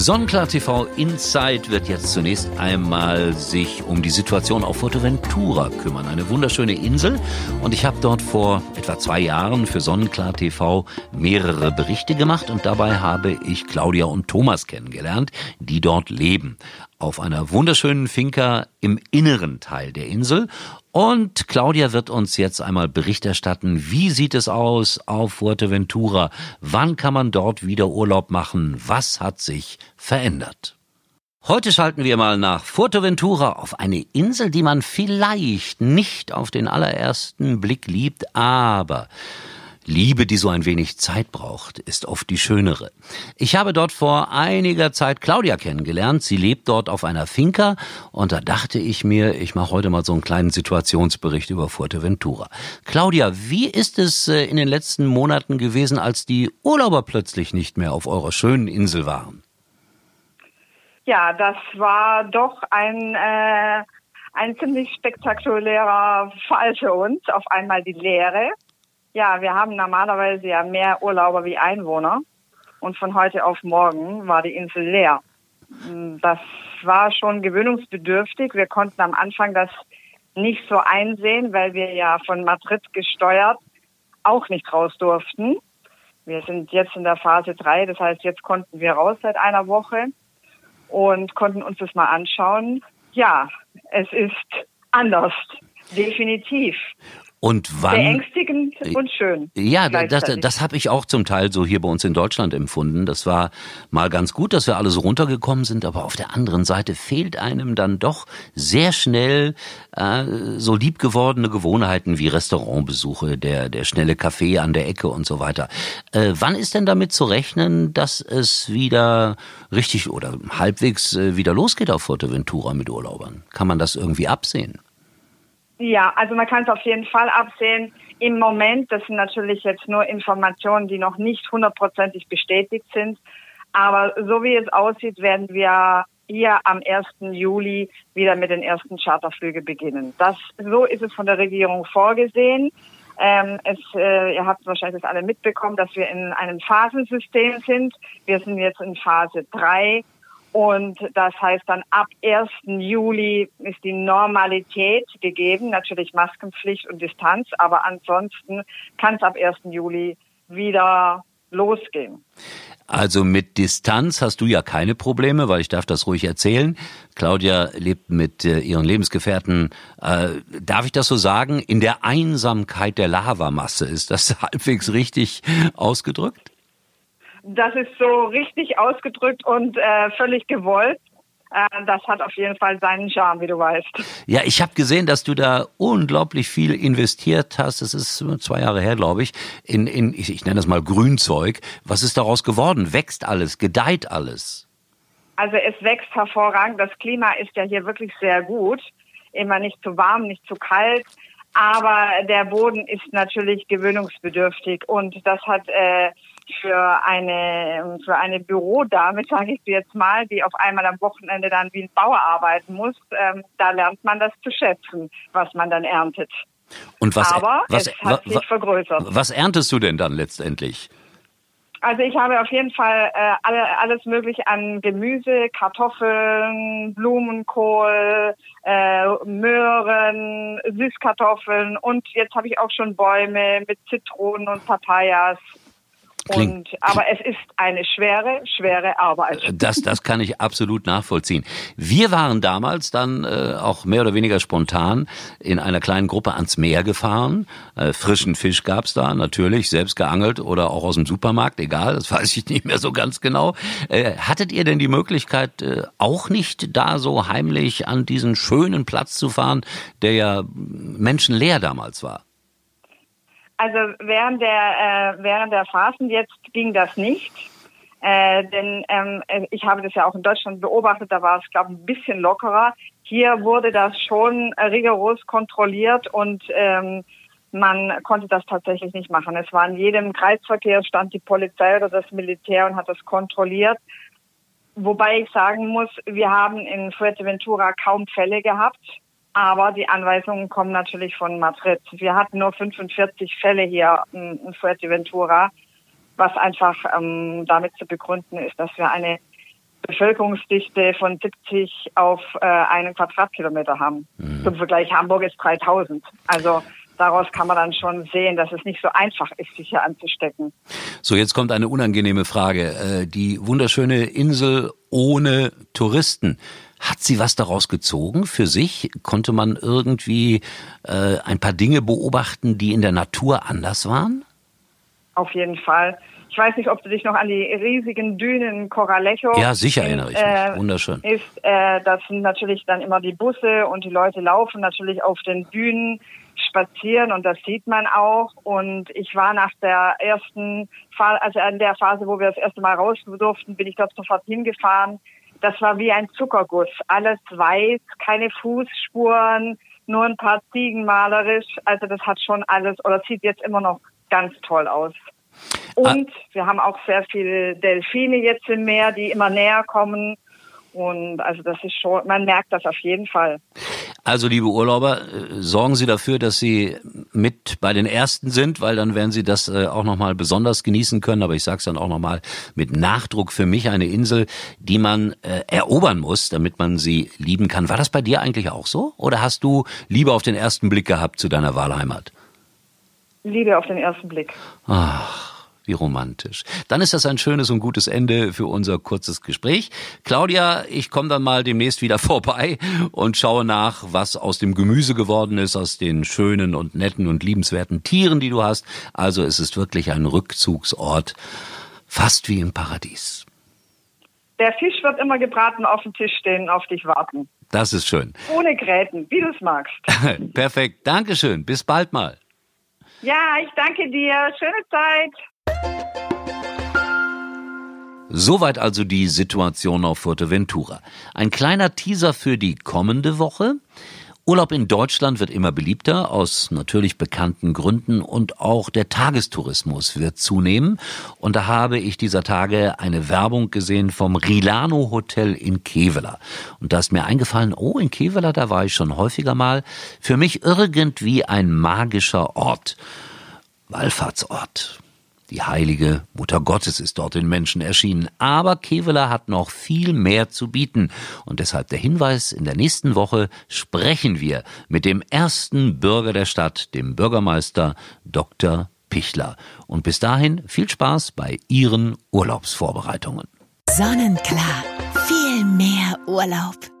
Sonnenklar TV Inside wird jetzt zunächst einmal sich um die Situation auf Fuerteventura kümmern. Eine wunderschöne Insel. Und ich habe dort vor etwa zwei Jahren für Sonnenklar TV mehrere Berichte gemacht und dabei habe ich Claudia und Thomas kennengelernt, die dort leben. Auf einer wunderschönen Finca im inneren Teil der Insel. Und Claudia wird uns jetzt einmal Bericht erstatten, wie sieht es aus auf Fuerteventura? Wann kann man dort wieder Urlaub machen? Was hat sich verändert? Heute schalten wir mal nach Fuerteventura auf eine Insel, die man vielleicht nicht auf den allerersten Blick liebt, aber Liebe, die so ein wenig Zeit braucht, ist oft die schönere. Ich habe dort vor einiger Zeit Claudia kennengelernt. Sie lebt dort auf einer Finca und da dachte ich mir, ich mache heute mal so einen kleinen Situationsbericht über Fuerteventura. Claudia, wie ist es äh, in den letzten Monaten gewesen, als die Urlauber plötzlich nicht mehr auf eurer schönen Insel waren? Ja, das war doch ein äh, ein ziemlich spektakulärer Fall für uns. Auf einmal die Leere. Ja, wir haben normalerweise ja mehr Urlauber wie Einwohner. Und von heute auf morgen war die Insel leer. Das war schon gewöhnungsbedürftig. Wir konnten am Anfang das nicht so einsehen, weil wir ja von Madrid gesteuert auch nicht raus durften. Wir sind jetzt in der Phase 3, das heißt, jetzt konnten wir raus seit einer Woche und konnten uns das mal anschauen. Ja, es ist anders, definitiv. Und wann? Beängstigend und schön. Ja, das, das habe ich auch zum Teil so hier bei uns in Deutschland empfunden. Das war mal ganz gut, dass wir alle so runtergekommen sind, aber auf der anderen Seite fehlt einem dann doch sehr schnell äh, so liebgewordene Gewohnheiten wie Restaurantbesuche, der, der schnelle Kaffee an der Ecke und so weiter. Äh, wann ist denn damit zu rechnen, dass es wieder richtig oder halbwegs äh, wieder losgeht auf Fuerteventura mit Urlaubern? Kann man das irgendwie absehen? Ja, also man kann es auf jeden Fall absehen. Im Moment, das sind natürlich jetzt nur Informationen, die noch nicht hundertprozentig bestätigt sind. Aber so wie es aussieht, werden wir hier am 1. Juli wieder mit den ersten Charterflügen beginnen. Das, so ist es von der Regierung vorgesehen. Ähm, es, äh, ihr habt wahrscheinlich das alle mitbekommen, dass wir in einem Phasensystem sind. Wir sind jetzt in Phase 3 und das heißt dann ab 1. Juli ist die Normalität gegeben, natürlich Maskenpflicht und Distanz, aber ansonsten kann es ab 1. Juli wieder losgehen. Also mit Distanz hast du ja keine Probleme, weil ich darf das ruhig erzählen. Claudia lebt mit äh, ihren Lebensgefährten, äh, darf ich das so sagen, in der Einsamkeit der Lavamasse. Ist das halbwegs richtig ausgedrückt? Das ist so richtig ausgedrückt und äh, völlig gewollt. Äh, das hat auf jeden Fall seinen Charme, wie du weißt. Ja, ich habe gesehen, dass du da unglaublich viel investiert hast. Das ist zwei Jahre her, glaube ich, in, in ich, ich nenne das mal Grünzeug. Was ist daraus geworden? Wächst alles? Gedeiht alles? Also es wächst hervorragend. Das Klima ist ja hier wirklich sehr gut. Immer nicht zu warm, nicht zu kalt. Aber der Boden ist natürlich gewöhnungsbedürftig und das hat äh, für eine für eine Bürodame, sage ich jetzt mal, die auf einmal am Wochenende dann wie ein Bauer arbeiten muss, ähm, da lernt man das zu schätzen, was man dann erntet. Und was, Aber was, es hat sich vergrößert. Was erntest du denn dann letztendlich? Also ich habe auf jeden Fall äh, alle, alles mögliche an Gemüse, Kartoffeln, Blumenkohl, äh, Möhren, Süßkartoffeln und jetzt habe ich auch schon Bäume mit Zitronen und Papayas. Und, aber es ist eine schwere, schwere Arbeit. Das, das kann ich absolut nachvollziehen. Wir waren damals dann äh, auch mehr oder weniger spontan in einer kleinen Gruppe ans Meer gefahren. Äh, frischen Fisch gab's da, natürlich, selbst geangelt oder auch aus dem Supermarkt, egal, das weiß ich nicht mehr so ganz genau. Äh, hattet ihr denn die Möglichkeit, äh, auch nicht da so heimlich an diesen schönen Platz zu fahren, der ja menschenleer damals war? Also während der äh, während der Phasen jetzt ging das nicht. Äh, denn ähm, ich habe das ja auch in Deutschland beobachtet, da war es, glaube ich, ein bisschen lockerer. Hier wurde das schon äh, rigoros kontrolliert und ähm, man konnte das tatsächlich nicht machen. Es war in jedem Kreisverkehr stand die Polizei oder das Militär und hat das kontrolliert. Wobei ich sagen muss, wir haben in Fuerteventura kaum Fälle gehabt. Aber die Anweisungen kommen natürlich von Madrid. Wir hatten nur 45 Fälle hier in Fuerteventura, was einfach ähm, damit zu begründen ist, dass wir eine Bevölkerungsdichte von 70 auf äh, einen Quadratkilometer haben. Mhm. Zum Vergleich Hamburg ist 3000. Also daraus kann man dann schon sehen, dass es nicht so einfach ist, sich hier anzustecken. So, jetzt kommt eine unangenehme Frage. Äh, die wunderschöne Insel ohne Touristen. Hat sie was daraus gezogen für sich? Konnte man irgendwie äh, ein paar Dinge beobachten, die in der Natur anders waren? Auf jeden Fall. Ich weiß nicht, ob du dich noch an die riesigen Dünen Coralejo. Ja, sicher erinnere ich mich. Äh, Wunderschön. Ist, äh, das sind natürlich dann immer die Busse und die Leute laufen natürlich auf den Dünen spazieren und das sieht man auch. Und ich war nach der ersten Phase, also in der Phase, wo wir das erste Mal raus durften, bin ich dort sofort hingefahren. Das war wie ein Zuckerguss. Alles weiß, keine Fußspuren, nur ein paar Ziegen malerisch. Also das hat schon alles oder sieht jetzt immer noch ganz toll aus. Und ah. wir haben auch sehr viele Delfine jetzt im Meer, die immer näher kommen. Und also das ist schon, man merkt das auf jeden Fall. Also liebe Urlauber, äh, sorgen Sie dafür, dass Sie mit bei den Ersten sind, weil dann werden Sie das äh, auch nochmal besonders genießen können. Aber ich sage es dann auch nochmal mit Nachdruck für mich eine Insel, die man äh, erobern muss, damit man sie lieben kann. War das bei dir eigentlich auch so? Oder hast du Liebe auf den ersten Blick gehabt zu deiner Wahlheimat? Liebe auf den ersten Blick. Ach. Wie romantisch. Dann ist das ein schönes und gutes Ende für unser kurzes Gespräch. Claudia, ich komme dann mal demnächst wieder vorbei und schaue nach, was aus dem Gemüse geworden ist, aus den schönen und netten und liebenswerten Tieren, die du hast. Also es ist wirklich ein Rückzugsort, fast wie im Paradies. Der Fisch wird immer gebraten auf dem Tisch stehen, auf dich warten. Das ist schön. Ohne Gräten, wie du es magst. Perfekt. Dankeschön. Bis bald mal. Ja, ich danke dir. Schöne Zeit. Soweit also die Situation auf Fuerteventura. Ein kleiner Teaser für die kommende Woche. Urlaub in Deutschland wird immer beliebter, aus natürlich bekannten Gründen und auch der Tagestourismus wird zunehmen. Und da habe ich dieser Tage eine Werbung gesehen vom Rilano Hotel in Kevela. Und da ist mir eingefallen, oh, in Kevela, da war ich schon häufiger mal. Für mich irgendwie ein magischer Ort. Wallfahrtsort. Die heilige Mutter Gottes ist dort den Menschen erschienen. Aber Kevela hat noch viel mehr zu bieten. Und deshalb der Hinweis, in der nächsten Woche sprechen wir mit dem ersten Bürger der Stadt, dem Bürgermeister Dr. Pichler. Und bis dahin viel Spaß bei Ihren Urlaubsvorbereitungen. Sonnenklar. Viel mehr Urlaub.